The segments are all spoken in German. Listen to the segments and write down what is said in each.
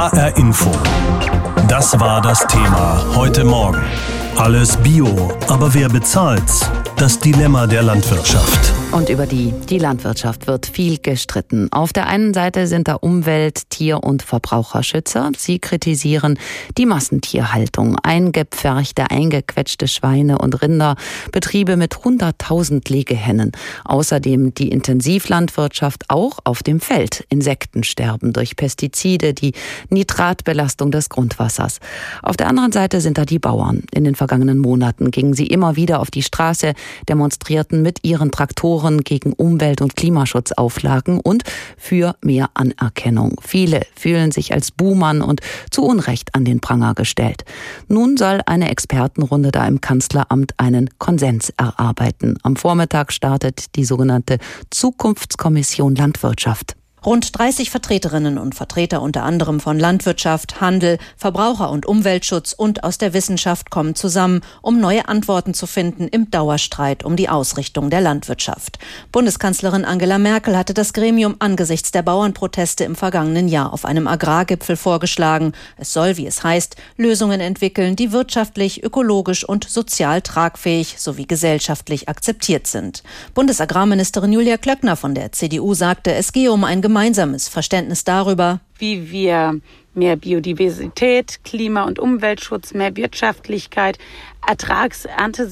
HR Info. Das war das Thema heute Morgen. Alles Bio, aber wer bezahlt's? Das Dilemma der Landwirtschaft. Und über die, die Landwirtschaft wird viel gestritten. Auf der einen Seite sind da Umwelt-, Tier- und Verbraucherschützer. Sie kritisieren die Massentierhaltung, eingepferchte, eingequetschte Schweine und Rinder, Betriebe mit 100.000 Legehennen. Außerdem die Intensivlandwirtschaft auch auf dem Feld. Insektensterben durch Pestizide, die Nitratbelastung des Grundwassers. Auf der anderen Seite sind da die Bauern. In den vergangenen Monaten gingen sie immer wieder auf die Straße, demonstrierten mit ihren Traktoren gegen Umwelt- und Klimaschutzauflagen und für mehr Anerkennung. Viele fühlen sich als Buhmann und zu Unrecht an den Pranger gestellt. Nun soll eine Expertenrunde da im Kanzleramt einen Konsens erarbeiten. Am Vormittag startet die sogenannte Zukunftskommission Landwirtschaft. Rund 30 Vertreterinnen und Vertreter unter anderem von Landwirtschaft, Handel, Verbraucher- und Umweltschutz und aus der Wissenschaft kommen zusammen, um neue Antworten zu finden im Dauerstreit um die Ausrichtung der Landwirtschaft. Bundeskanzlerin Angela Merkel hatte das Gremium angesichts der Bauernproteste im vergangenen Jahr auf einem Agrargipfel vorgeschlagen. Es soll, wie es heißt, Lösungen entwickeln, die wirtschaftlich, ökologisch und sozial tragfähig sowie gesellschaftlich akzeptiert sind. Bundesagrarministerin Julia Klöckner von der CDU sagte, es gehe um ein gemeinsames Verständnis darüber, wie wir mehr Biodiversität, Klima- und Umweltschutz, mehr Wirtschaftlichkeit, Ertragsernte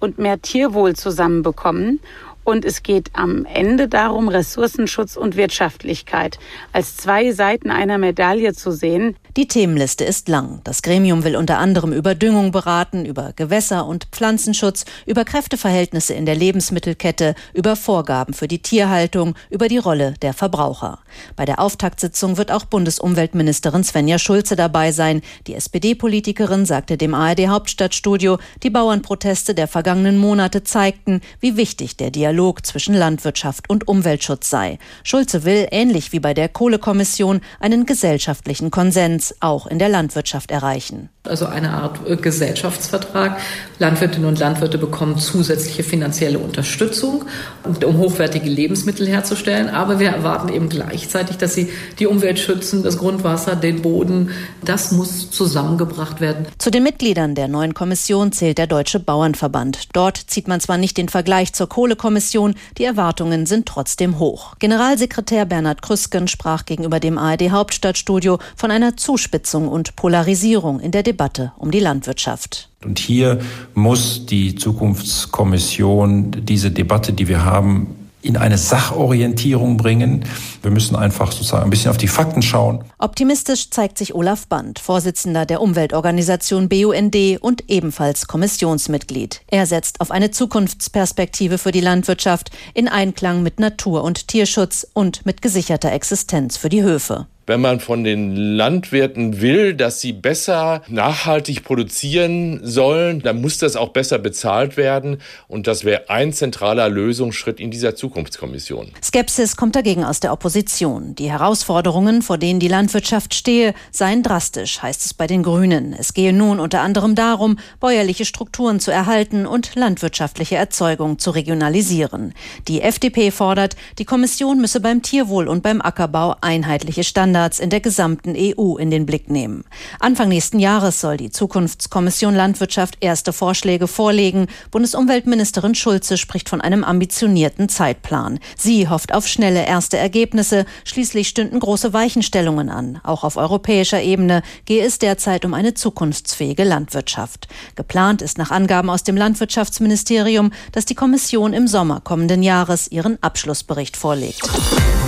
und mehr Tierwohl zusammenbekommen. Und es geht am Ende darum, Ressourcenschutz und Wirtschaftlichkeit als zwei Seiten einer Medaille zu sehen. Die Themenliste ist lang. Das Gremium will unter anderem über Düngung beraten, über Gewässer- und Pflanzenschutz, über Kräfteverhältnisse in der Lebensmittelkette, über Vorgaben für die Tierhaltung, über die Rolle der Verbraucher. Bei der Auftaktsitzung wird auch Bundesumweltministerin Svenja Schulze dabei sein. Die SPD-Politikerin sagte dem ARD Hauptstadtstudio, die Bauernproteste der vergangenen Monate zeigten, wie wichtig der Dialog zwischen Landwirtschaft und Umweltschutz sei. Schulze will, ähnlich wie bei der Kohlekommission, einen gesellschaftlichen Konsens auch in der Landwirtschaft erreichen. Also eine Art äh, Gesellschaftsvertrag. Landwirtinnen und Landwirte bekommen zusätzliche finanzielle Unterstützung, um hochwertige Lebensmittel herzustellen. Aber wir erwarten eben gleichzeitig, dass sie die Umwelt schützen, das Grundwasser, den Boden. Das muss zusammengebracht werden. Zu den Mitgliedern der neuen Kommission zählt der Deutsche Bauernverband. Dort zieht man zwar nicht den Vergleich zur Kohlekommission, die Erwartungen sind trotzdem hoch. Generalsekretär Bernhard Krüsken sprach gegenüber dem ARD Hauptstadtstudio von einer Zuspitzung und Polarisierung in der Debatte um die Landwirtschaft. Und hier muss die Zukunftskommission diese Debatte, die wir haben, in eine Sachorientierung bringen. Wir müssen einfach sozusagen ein bisschen auf die Fakten schauen. Optimistisch zeigt sich Olaf Band, Vorsitzender der Umweltorganisation BUND und ebenfalls Kommissionsmitglied. Er setzt auf eine Zukunftsperspektive für die Landwirtschaft in Einklang mit Natur- und Tierschutz und mit gesicherter Existenz für die Höfe wenn man von den Landwirten will, dass sie besser nachhaltig produzieren sollen, dann muss das auch besser bezahlt werden. Und das wäre ein zentraler Lösungsschritt in dieser Zukunftskommission. Skepsis kommt dagegen aus der Opposition. Die Herausforderungen, vor denen die Landwirtschaft stehe, seien drastisch, heißt es bei den Grünen. Es gehe nun unter anderem darum, bäuerliche Strukturen zu erhalten und landwirtschaftliche Erzeugung zu regionalisieren. Die FDP fordert, die Kommission müsse beim Tierwohl und beim Ackerbau einheitliche Standards Standards in der gesamten EU in den Blick nehmen. Anfang nächsten Jahres soll die Zukunftskommission Landwirtschaft erste Vorschläge vorlegen. Bundesumweltministerin Schulze spricht von einem ambitionierten Zeitplan. Sie hofft auf schnelle erste Ergebnisse. Schließlich stünden große Weichenstellungen an. Auch auf europäischer Ebene gehe es derzeit um eine zukunftsfähige Landwirtschaft. Geplant ist nach Angaben aus dem Landwirtschaftsministerium, dass die Kommission im Sommer kommenden Jahres ihren Abschlussbericht vorlegt.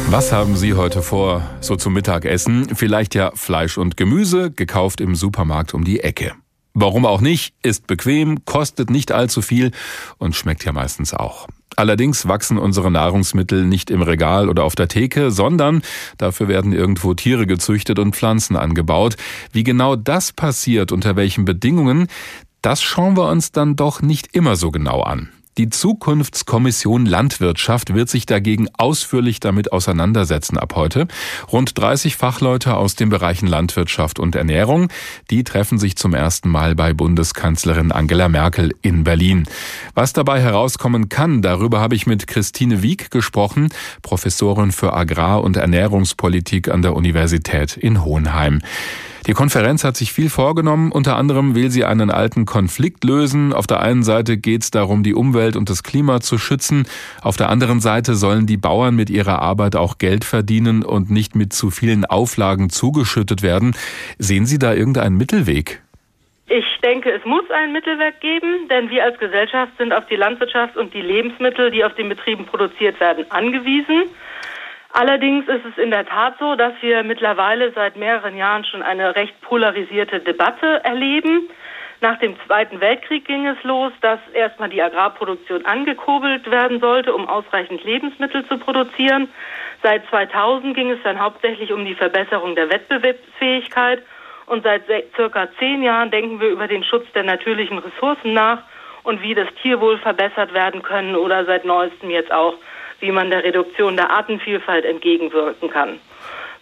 Was haben Sie heute vor, so zum Mittagessen? Vielleicht ja Fleisch und Gemüse, gekauft im Supermarkt um die Ecke. Warum auch nicht, ist bequem, kostet nicht allzu viel und schmeckt ja meistens auch. Allerdings wachsen unsere Nahrungsmittel nicht im Regal oder auf der Theke, sondern dafür werden irgendwo Tiere gezüchtet und Pflanzen angebaut. Wie genau das passiert, unter welchen Bedingungen, das schauen wir uns dann doch nicht immer so genau an. Die Zukunftskommission Landwirtschaft wird sich dagegen ausführlich damit auseinandersetzen ab heute. Rund 30 Fachleute aus den Bereichen Landwirtschaft und Ernährung, die treffen sich zum ersten Mal bei Bundeskanzlerin Angela Merkel in Berlin. Was dabei herauskommen kann, darüber habe ich mit Christine Wieck gesprochen, Professorin für Agrar- und Ernährungspolitik an der Universität in Hohenheim. Die Konferenz hat sich viel vorgenommen. Unter anderem will sie einen alten Konflikt lösen. Auf der einen Seite geht es darum, die Umwelt und das Klima zu schützen. Auf der anderen Seite sollen die Bauern mit ihrer Arbeit auch Geld verdienen und nicht mit zu vielen Auflagen zugeschüttet werden. Sehen Sie da irgendeinen Mittelweg? Ich denke, es muss einen Mittelweg geben, denn wir als Gesellschaft sind auf die Landwirtschaft und die Lebensmittel, die auf den Betrieben produziert werden, angewiesen. Allerdings ist es in der Tat so, dass wir mittlerweile seit mehreren Jahren schon eine recht polarisierte Debatte erleben. Nach dem Zweiten Weltkrieg ging es los, dass erstmal die Agrarproduktion angekurbelt werden sollte, um ausreichend Lebensmittel zu produzieren. Seit 2000 ging es dann hauptsächlich um die Verbesserung der Wettbewerbsfähigkeit. Und seit circa zehn Jahren denken wir über den Schutz der natürlichen Ressourcen nach und wie das Tierwohl verbessert werden können oder seit neuestem jetzt auch wie man der Reduktion der Artenvielfalt entgegenwirken kann.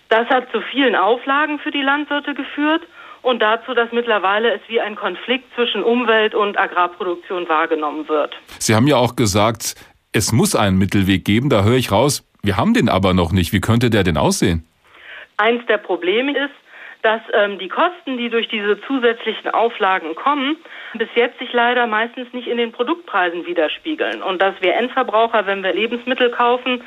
Das hat zu vielen Auflagen für die Landwirte geführt und dazu, dass mittlerweile es wie ein Konflikt zwischen Umwelt und Agrarproduktion wahrgenommen wird. Sie haben ja auch gesagt, es muss einen Mittelweg geben. Da höre ich raus, wir haben den aber noch nicht. Wie könnte der denn aussehen? Eins der Probleme ist, dass ähm, die Kosten, die durch diese zusätzlichen Auflagen kommen, bis jetzt sich leider meistens nicht in den Produktpreisen widerspiegeln. Und dass wir Endverbraucher, wenn wir Lebensmittel kaufen,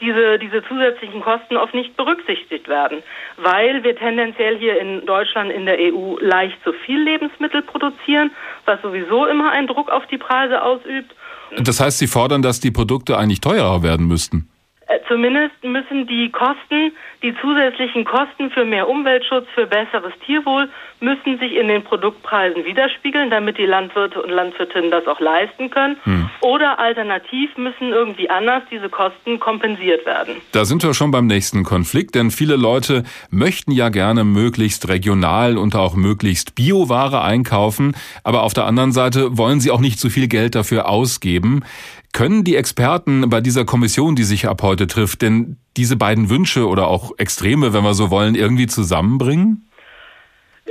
diese, diese zusätzlichen Kosten oft nicht berücksichtigt werden, weil wir tendenziell hier in Deutschland in der EU leicht zu viel Lebensmittel produzieren, was sowieso immer einen Druck auf die Preise ausübt. Das heißt, Sie fordern, dass die Produkte eigentlich teurer werden müssten? Äh, zumindest müssen die Kosten, die zusätzlichen Kosten für mehr Umweltschutz, für besseres Tierwohl, müssen sich in den Produktpreisen widerspiegeln, damit die Landwirte und Landwirtinnen das auch leisten können. Hm. Oder alternativ müssen irgendwie anders diese Kosten kompensiert werden. Da sind wir schon beim nächsten Konflikt, denn viele Leute möchten ja gerne möglichst regional und auch möglichst Bioware einkaufen, aber auf der anderen Seite wollen sie auch nicht zu viel Geld dafür ausgeben. Können die Experten bei dieser Kommission, die sich ab heute trifft, denn diese beiden Wünsche oder auch Extreme, wenn wir so wollen, irgendwie zusammenbringen?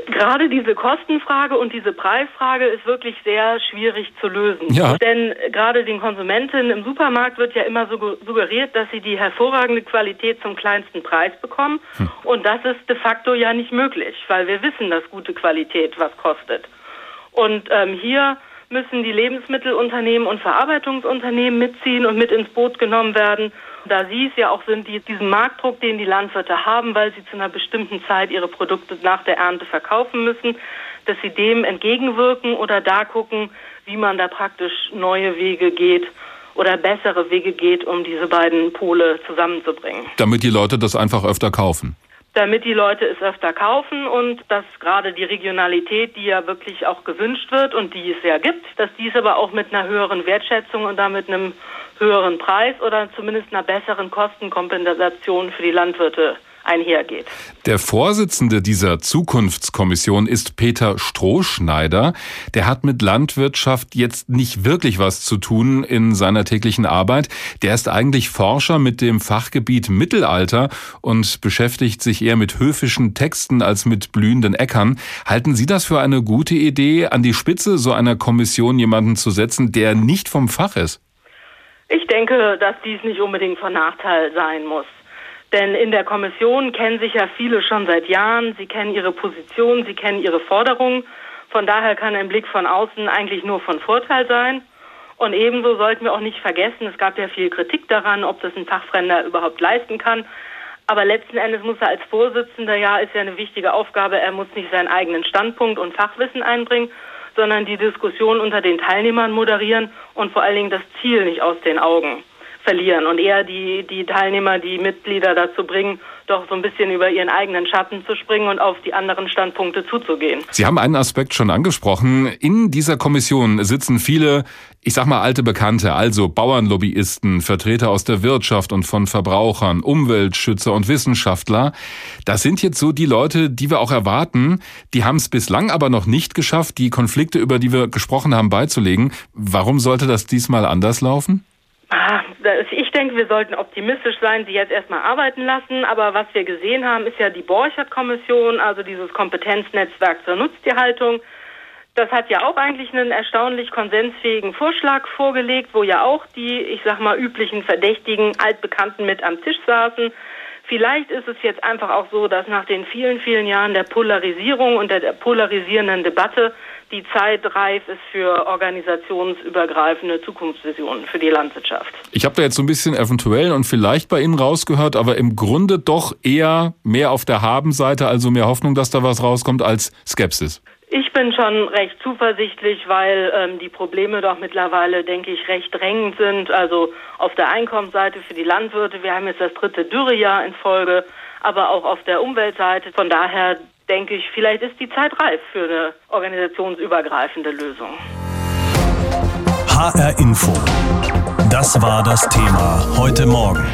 Gerade diese Kostenfrage und diese Preisfrage ist wirklich sehr schwierig zu lösen. Ja. Denn gerade den Konsumentinnen im Supermarkt wird ja immer suggeriert, dass sie die hervorragende Qualität zum kleinsten Preis bekommen. Hm. Und das ist de facto ja nicht möglich, weil wir wissen, dass gute Qualität was kostet. Und ähm, hier müssen die Lebensmittelunternehmen und Verarbeitungsunternehmen mitziehen und mit ins Boot genommen werden. Da sie es ja auch sind, die diesen Marktdruck, den die Landwirte haben, weil sie zu einer bestimmten Zeit ihre Produkte nach der Ernte verkaufen müssen, dass sie dem entgegenwirken oder da gucken, wie man da praktisch neue Wege geht oder bessere Wege geht, um diese beiden Pole zusammenzubringen. Damit die Leute das einfach öfter kaufen damit die Leute es öfter kaufen und dass gerade die Regionalität, die ja wirklich auch gewünscht wird und die es ja gibt, dass dies aber auch mit einer höheren Wertschätzung und damit einem höheren Preis oder zumindest einer besseren Kostenkompensation für die Landwirte einhergeht. Der Vorsitzende dieser Zukunftskommission ist Peter Strohschneider. Der hat mit Landwirtschaft jetzt nicht wirklich was zu tun in seiner täglichen Arbeit. Der ist eigentlich Forscher mit dem Fachgebiet Mittelalter und beschäftigt sich eher mit höfischen Texten als mit blühenden Äckern. Halten Sie das für eine gute Idee, an die Spitze so einer Kommission jemanden zu setzen, der nicht vom Fach ist? Ich denke, dass dies nicht unbedingt von Nachteil sein muss. Denn in der Kommission kennen sich ja viele schon seit Jahren. Sie kennen ihre Position, sie kennen ihre Forderungen. Von daher kann ein Blick von außen eigentlich nur von Vorteil sein. Und ebenso sollten wir auch nicht vergessen, es gab ja viel Kritik daran, ob das ein Fachfremder überhaupt leisten kann. Aber letzten Endes muss er als Vorsitzender, ja, ist ja eine wichtige Aufgabe, er muss nicht seinen eigenen Standpunkt und Fachwissen einbringen, sondern die Diskussion unter den Teilnehmern moderieren und vor allen Dingen das Ziel nicht aus den Augen verlieren und eher die, die Teilnehmer, die Mitglieder dazu bringen, doch so ein bisschen über ihren eigenen Schatten zu springen und auf die anderen Standpunkte zuzugehen. Sie haben einen Aspekt schon angesprochen. In dieser Kommission sitzen viele, ich sag mal, alte Bekannte, also Bauernlobbyisten, Vertreter aus der Wirtschaft und von Verbrauchern, Umweltschützer und Wissenschaftler. Das sind jetzt so die Leute, die wir auch erwarten. Die haben es bislang aber noch nicht geschafft, die Konflikte, über die wir gesprochen haben, beizulegen. Warum sollte das diesmal anders laufen? Ah, ich denke, wir sollten optimistisch sein, sie jetzt erstmal arbeiten lassen. Aber was wir gesehen haben, ist ja die Borchert-Kommission, also dieses Kompetenznetzwerk zur Nutztierhaltung. Das hat ja auch eigentlich einen erstaunlich konsensfähigen Vorschlag vorgelegt, wo ja auch die, ich sag mal, üblichen Verdächtigen, Altbekannten mit am Tisch saßen. Vielleicht ist es jetzt einfach auch so, dass nach den vielen, vielen Jahren der Polarisierung und der polarisierenden Debatte die Zeit reif ist für organisationsübergreifende Zukunftsvisionen für die Landwirtschaft. Ich habe da jetzt so ein bisschen eventuell und vielleicht bei Ihnen rausgehört, aber im Grunde doch eher mehr auf der Habenseite, also mehr Hoffnung, dass da was rauskommt, als Skepsis. Ich bin schon recht zuversichtlich, weil ähm, die Probleme doch mittlerweile, denke ich, recht drängend sind. Also auf der Einkommensseite für die Landwirte, wir haben jetzt das dritte Dürrejahr in Folge, aber auch auf der Umweltseite. Von daher denke ich, vielleicht ist die Zeit reif für eine organisationsübergreifende Lösung. HR Info. Das war das Thema heute Morgen.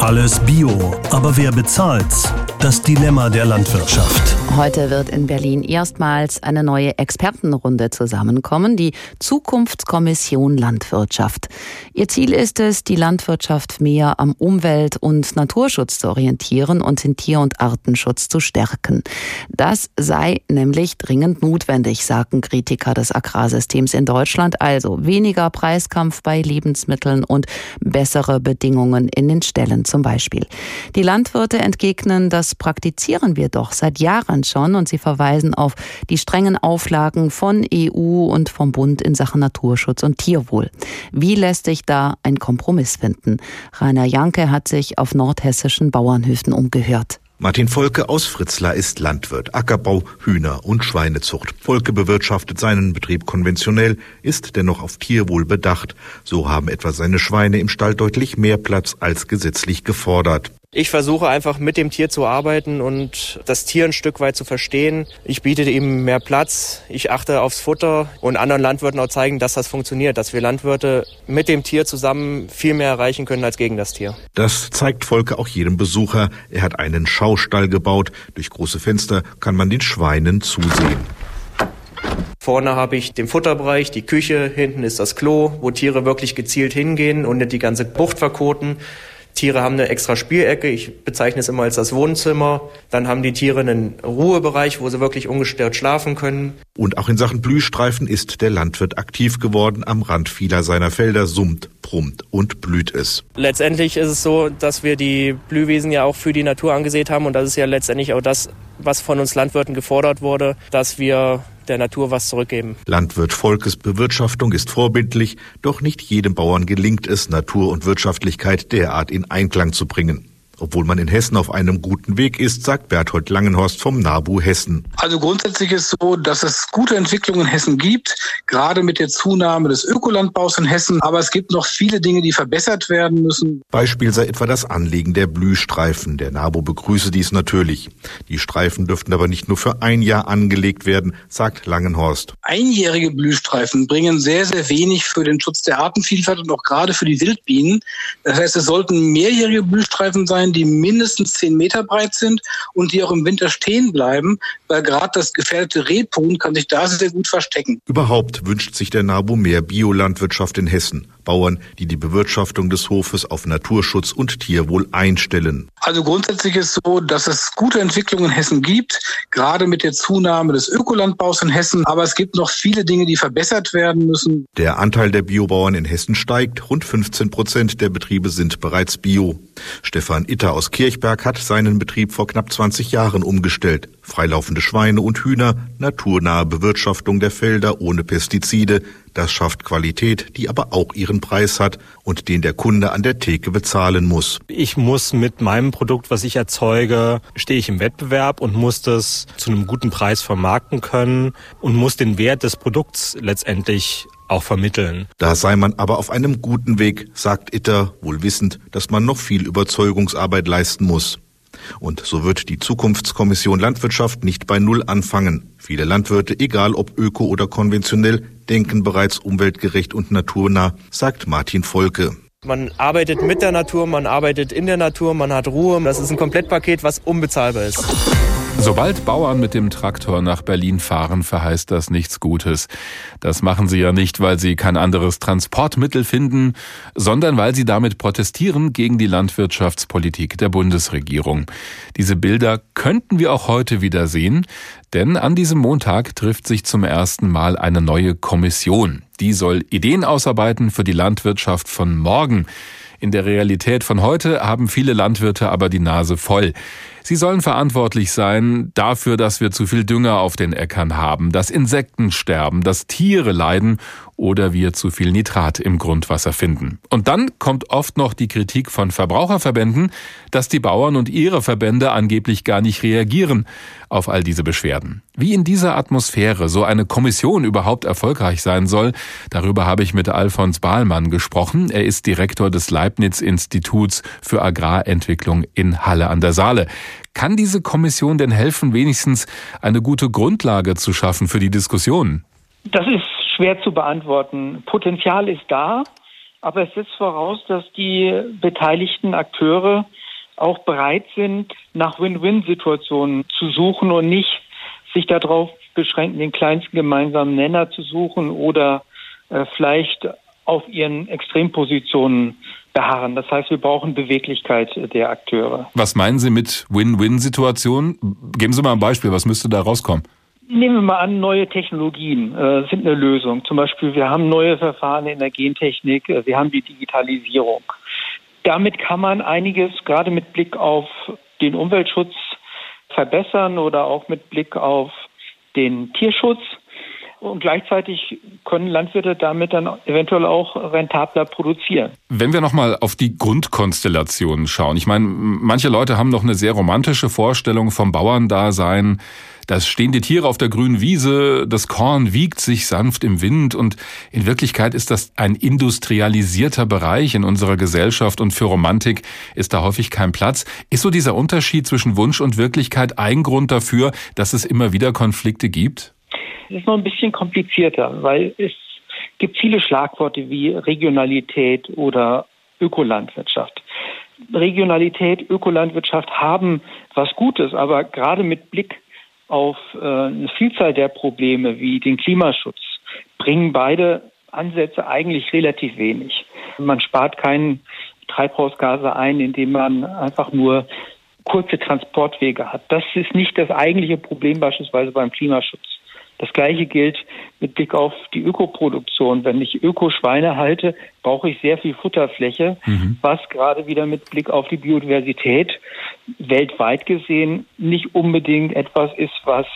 Alles Bio, aber wer bezahlt's? Das Dilemma der Landwirtschaft. Heute wird in Berlin erstmals eine neue Expertenrunde zusammenkommen, die Zukunftskommission Landwirtschaft. Ihr Ziel ist es, die Landwirtschaft mehr am Umwelt- und Naturschutz zu orientieren und den Tier- und Artenschutz zu stärken. Das sei nämlich dringend notwendig, sagen Kritiker des Agrarsystems in Deutschland. Also weniger Preiskampf bei Lebensmitteln und bessere Bedingungen in den Ställen zum Beispiel. Die Landwirte entgegnen, das praktizieren wir doch seit Jahren schon und sie verweisen auf die strengen Auflagen von EU und vom Bund in Sachen Naturschutz und Tierwohl. Wie lässt sich da ein Kompromiss finden? Rainer Janke hat sich auf nordhessischen Bauernhöfen umgehört. Martin Volke aus Fritzlar ist Landwirt, Ackerbau, Hühner- und Schweinezucht. Volke bewirtschaftet seinen Betrieb konventionell, ist dennoch auf Tierwohl bedacht. So haben etwa seine Schweine im Stall deutlich mehr Platz als gesetzlich gefordert. Ich versuche einfach mit dem Tier zu arbeiten und das Tier ein Stück weit zu verstehen. Ich biete ihm mehr Platz, ich achte aufs Futter und anderen Landwirten auch zeigen, dass das funktioniert, dass wir Landwirte mit dem Tier zusammen viel mehr erreichen können als gegen das Tier. Das zeigt Volker auch jedem Besucher. Er hat einen Schaustall gebaut. Durch große Fenster kann man den Schweinen zusehen. Vorne habe ich den Futterbereich, die Küche, hinten ist das Klo, wo Tiere wirklich gezielt hingehen und nicht die ganze Bucht verkoten. Tiere haben eine extra Spielecke, ich bezeichne es immer als das Wohnzimmer. Dann haben die Tiere einen Ruhebereich, wo sie wirklich ungestört schlafen können. Und auch in Sachen Blühstreifen ist der Landwirt aktiv geworden. Am Rand vieler seiner Felder summt, brummt und blüht es. Letztendlich ist es so, dass wir die Blühwiesen ja auch für die Natur angesehen haben und das ist ja letztendlich auch das, was von uns Landwirten gefordert wurde, dass wir der Natur was zurückgeben. Landwirt Volkes Bewirtschaftung ist vorbildlich, doch nicht jedem Bauern gelingt es, Natur und Wirtschaftlichkeit derart in Einklang zu bringen obwohl man in Hessen auf einem guten Weg ist, sagt Berthold Langenhorst vom NABU Hessen. Also grundsätzlich ist so, dass es gute Entwicklungen in Hessen gibt, gerade mit der Zunahme des Ökolandbaus in Hessen. Aber es gibt noch viele Dinge, die verbessert werden müssen. Beispiel sei etwa das Anlegen der Blühstreifen. Der NABU begrüße dies natürlich. Die Streifen dürften aber nicht nur für ein Jahr angelegt werden, sagt Langenhorst. Einjährige Blühstreifen bringen sehr, sehr wenig für den Schutz der Artenvielfalt und auch gerade für die Wildbienen. Das heißt, es sollten mehrjährige Blühstreifen sein, die mindestens zehn Meter breit sind und die auch im Winter stehen bleiben, weil gerade das gefährdete Rebhuhn kann sich da sehr gut verstecken. Überhaupt wünscht sich der NABU mehr Biolandwirtschaft in Hessen. Bauern, die die Bewirtschaftung des Hofes auf Naturschutz und Tierwohl einstellen. Also grundsätzlich ist so, dass es gute Entwicklungen in Hessen gibt, gerade mit der Zunahme des Ökolandbaus in Hessen. Aber es gibt noch viele Dinge, die verbessert werden müssen. Der Anteil der Biobauern in Hessen steigt. Rund 15 Prozent der Betriebe sind bereits Bio. Stefan Itter aus Kirchberg hat seinen Betrieb vor knapp 20 Jahren umgestellt. Freilaufende Schweine und Hühner, naturnahe Bewirtschaftung der Felder ohne Pestizide, Das schafft Qualität, die aber auch ihren Preis hat und den der Kunde an der Theke bezahlen muss. Ich muss mit meinem Produkt, was ich erzeuge, stehe ich im Wettbewerb und muss das zu einem guten Preis vermarkten können und muss den Wert des Produkts letztendlich auch vermitteln. Da sei man aber auf einem guten Weg, sagt Itter, wohl wissend, dass man noch viel Überzeugungsarbeit leisten muss. Und so wird die Zukunftskommission Landwirtschaft nicht bei Null anfangen. Viele Landwirte, egal ob öko oder konventionell, denken bereits umweltgerecht und naturnah, sagt Martin Volke. Man arbeitet mit der Natur, man arbeitet in der Natur, man hat Ruhe. Das ist ein Komplettpaket, was unbezahlbar ist. Sobald Bauern mit dem Traktor nach Berlin fahren, verheißt das nichts Gutes. Das machen sie ja nicht, weil sie kein anderes Transportmittel finden, sondern weil sie damit protestieren gegen die Landwirtschaftspolitik der Bundesregierung. Diese Bilder könnten wir auch heute wieder sehen, denn an diesem Montag trifft sich zum ersten Mal eine neue Kommission. Die soll Ideen ausarbeiten für die Landwirtschaft von morgen. In der Realität von heute haben viele Landwirte aber die Nase voll. Sie sollen verantwortlich sein dafür, dass wir zu viel Dünger auf den Äckern haben, dass Insekten sterben, dass Tiere leiden oder wir zu viel Nitrat im Grundwasser finden. Und dann kommt oft noch die Kritik von Verbraucherverbänden, dass die Bauern und ihre Verbände angeblich gar nicht reagieren auf all diese Beschwerden. Wie in dieser Atmosphäre so eine Kommission überhaupt erfolgreich sein soll, darüber habe ich mit Alfons Bahlmann gesprochen. Er ist Direktor des Leibniz-Instituts für Agrarentwicklung in Halle an der Saale. Kann diese Kommission denn helfen, wenigstens eine gute Grundlage zu schaffen für die Diskussion? Das ist schwer zu beantworten. Potenzial ist da, aber es setzt voraus, dass die beteiligten Akteure auch bereit sind, nach Win-Win-Situationen zu suchen und nicht sich darauf beschränken, den kleinsten gemeinsamen Nenner zu suchen oder äh, vielleicht auf ihren Extrempositionen beharren. Das heißt, wir brauchen Beweglichkeit der Akteure. Was meinen Sie mit Win-Win-Situation? Geben Sie mal ein Beispiel, was müsste da rauskommen? Nehmen wir mal an, neue Technologien äh, sind eine Lösung. Zum Beispiel, wir haben neue Verfahren in der Gentechnik, äh, wir haben die Digitalisierung. Damit kann man einiges, gerade mit Blick auf den Umweltschutz, verbessern oder auch mit Blick auf den Tierschutz und gleichzeitig können Landwirte damit dann eventuell auch rentabler produzieren. Wenn wir nochmal auf die Grundkonstellationen schauen. Ich meine, manche Leute haben noch eine sehr romantische Vorstellung vom Bauerndasein. Da stehen die Tiere auf der grünen Wiese, das Korn wiegt sich sanft im Wind und in Wirklichkeit ist das ein industrialisierter Bereich in unserer Gesellschaft und für Romantik ist da häufig kein Platz. Ist so dieser Unterschied zwischen Wunsch und Wirklichkeit ein Grund dafür, dass es immer wieder Konflikte gibt? Es ist noch ein bisschen komplizierter, weil es gibt viele Schlagworte wie Regionalität oder Ökolandwirtschaft. Regionalität, Ökolandwirtschaft haben was Gutes, aber gerade mit Blick auf äh, eine Vielzahl der Probleme wie den Klimaschutz bringen beide Ansätze eigentlich relativ wenig. Man spart keinen Treibhausgase ein, indem man einfach nur kurze Transportwege hat. Das ist nicht das eigentliche Problem beispielsweise beim Klimaschutz. Das Gleiche gilt mit Blick auf die Ökoproduktion. Wenn ich Ökoschweine halte, brauche ich sehr viel Futterfläche, mhm. was gerade wieder mit Blick auf die Biodiversität weltweit gesehen nicht unbedingt etwas ist, was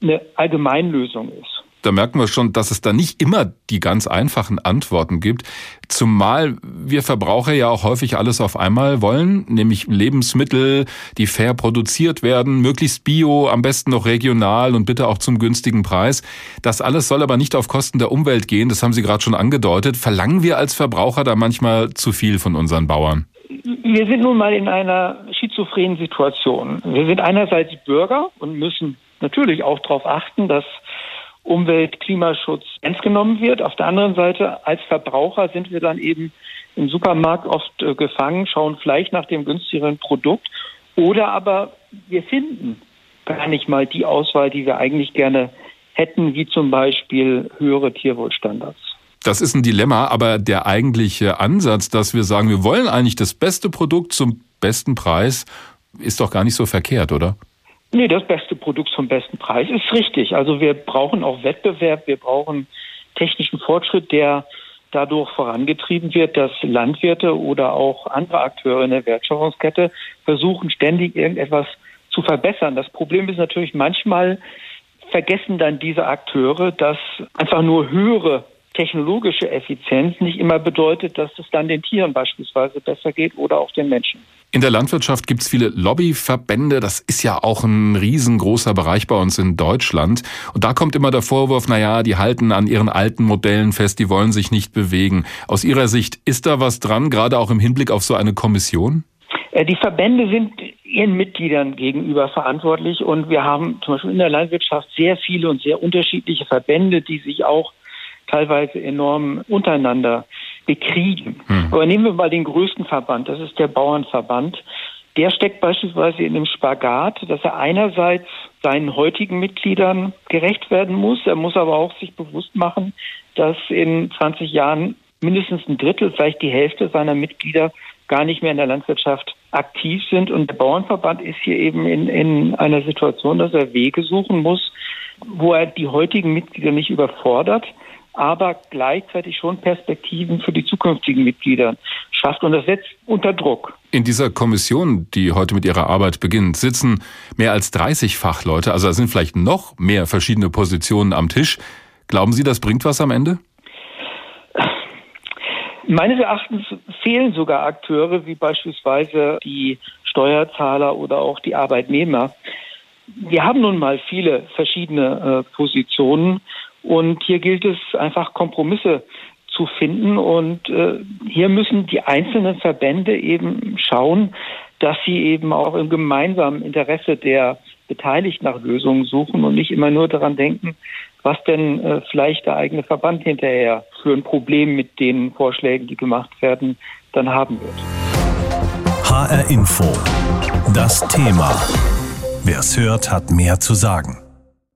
eine Allgemeinlösung ist da merken wir schon, dass es da nicht immer die ganz einfachen Antworten gibt. Zumal wir Verbraucher ja auch häufig alles auf einmal wollen, nämlich Lebensmittel, die fair produziert werden, möglichst bio, am besten noch regional und bitte auch zum günstigen Preis. Das alles soll aber nicht auf Kosten der Umwelt gehen, das haben Sie gerade schon angedeutet. Verlangen wir als Verbraucher da manchmal zu viel von unseren Bauern? Wir sind nun mal in einer schizophrenen Situation. Wir sind einerseits Bürger und müssen natürlich auch darauf achten, dass Umwelt, Klimaschutz ernst genommen wird. Auf der anderen Seite, als Verbraucher sind wir dann eben im Supermarkt oft äh, gefangen, schauen vielleicht nach dem günstigeren Produkt oder aber wir finden gar nicht mal die Auswahl, die wir eigentlich gerne hätten, wie zum Beispiel höhere Tierwohlstandards. Das ist ein Dilemma, aber der eigentliche Ansatz, dass wir sagen, wir wollen eigentlich das beste Produkt zum besten Preis, ist doch gar nicht so verkehrt, oder? Nee, das beste Produkt zum besten Preis ist richtig. Also wir brauchen auch Wettbewerb, wir brauchen technischen Fortschritt, der dadurch vorangetrieben wird, dass Landwirte oder auch andere Akteure in der Wertschöpfungskette versuchen, ständig irgendetwas zu verbessern. Das Problem ist natürlich manchmal vergessen dann diese Akteure, dass einfach nur höhere technologische Effizienz nicht immer bedeutet, dass es dann den Tieren beispielsweise besser geht oder auch den Menschen. In der Landwirtschaft gibt es viele Lobbyverbände. Das ist ja auch ein riesengroßer Bereich bei uns in Deutschland. Und da kommt immer der Vorwurf, na ja, die halten an ihren alten Modellen fest, die wollen sich nicht bewegen. Aus Ihrer Sicht, ist da was dran, gerade auch im Hinblick auf so eine Kommission? Äh, die Verbände sind ihren Mitgliedern gegenüber verantwortlich und wir haben zum Beispiel in der Landwirtschaft sehr viele und sehr unterschiedliche Verbände, die sich auch teilweise enorm untereinander bekriegen. Hm. Aber nehmen wir mal den größten Verband, das ist der Bauernverband. Der steckt beispielsweise in dem Spagat, dass er einerseits seinen heutigen Mitgliedern gerecht werden muss. Er muss aber auch sich bewusst machen, dass in 20 Jahren mindestens ein Drittel, vielleicht die Hälfte seiner Mitglieder gar nicht mehr in der Landwirtschaft aktiv sind. Und der Bauernverband ist hier eben in, in einer Situation, dass er Wege suchen muss, wo er die heutigen Mitglieder nicht überfordert, aber gleichzeitig schon Perspektiven für die zukünftigen Mitglieder schafft. Und das setzt unter Druck. In dieser Kommission, die heute mit ihrer Arbeit beginnt, sitzen mehr als 30 Fachleute. Also da sind vielleicht noch mehr verschiedene Positionen am Tisch. Glauben Sie, das bringt was am Ende? Meines Erachtens fehlen sogar Akteure wie beispielsweise die Steuerzahler oder auch die Arbeitnehmer. Wir haben nun mal viele verschiedene äh, Positionen und hier gilt es einfach Kompromisse zu finden. Und äh, hier müssen die einzelnen Verbände eben schauen, dass sie eben auch im gemeinsamen Interesse der Beteiligten nach Lösungen suchen und nicht immer nur daran denken, was denn äh, vielleicht der eigene Verband hinterher für ein Problem mit den Vorschlägen, die gemacht werden, dann haben wird. HR Info. Das Thema. Wer es hört, hat mehr zu sagen.